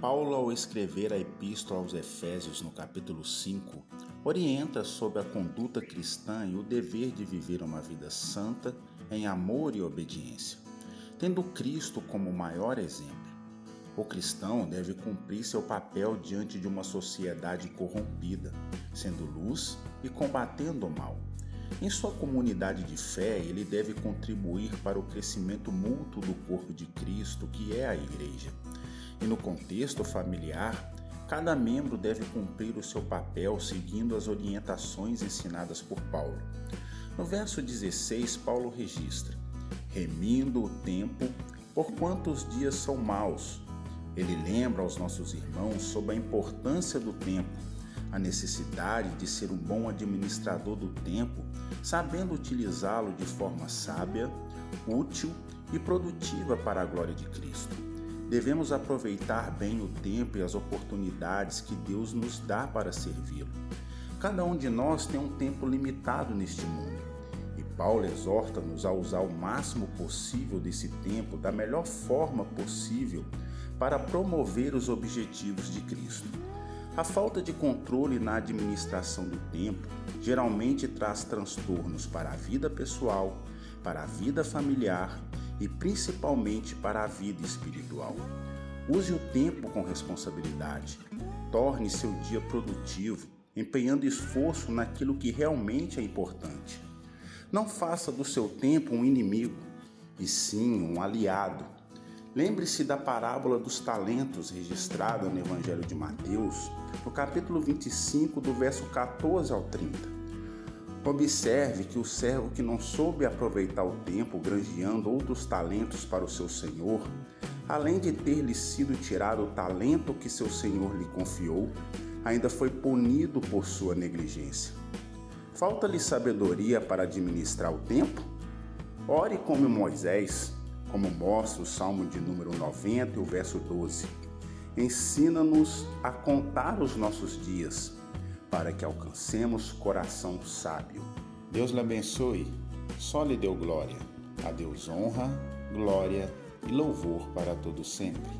Paulo, ao escrever a Epístola aos Efésios, no capítulo 5, orienta sobre a conduta cristã e o dever de viver uma vida santa em amor e obediência, tendo Cristo como maior exemplo. O cristão deve cumprir seu papel diante de uma sociedade corrompida, sendo luz e combatendo o mal. Em sua comunidade de fé, ele deve contribuir para o crescimento mútuo do corpo de Cristo, que é a Igreja e no contexto familiar, cada membro deve cumprir o seu papel seguindo as orientações ensinadas por Paulo. No verso 16, Paulo registra: remindo o tempo, por quantos dias são maus. Ele lembra aos nossos irmãos sobre a importância do tempo, a necessidade de ser um bom administrador do tempo, sabendo utilizá-lo de forma sábia, útil e produtiva para a glória de Cristo. Devemos aproveitar bem o tempo e as oportunidades que Deus nos dá para servi-lo. Cada um de nós tem um tempo limitado neste mundo e Paulo exorta-nos a usar o máximo possível desse tempo da melhor forma possível para promover os objetivos de Cristo. A falta de controle na administração do tempo geralmente traz transtornos para a vida pessoal, para a vida familiar e principalmente para a vida espiritual. Use o tempo com responsabilidade. Torne seu dia produtivo, empenhando esforço naquilo que realmente é importante. Não faça do seu tempo um inimigo, e sim um aliado. Lembre-se da parábola dos talentos registrada no Evangelho de Mateus, no capítulo 25, do verso 14 ao 30. Observe que o servo que não soube aproveitar o tempo granjeando outros talentos para o seu senhor, além de ter-lhe sido tirado o talento que seu senhor lhe confiou, ainda foi punido por sua negligência. Falta-lhe sabedoria para administrar o tempo? Ore como Moisés, como mostra o Salmo de número 90 e o verso 12. Ensina-nos a contar os nossos dias para que alcancemos coração sábio. Deus lhe abençoe, só lhe deu glória. A Deus honra, glória e louvor para todo sempre.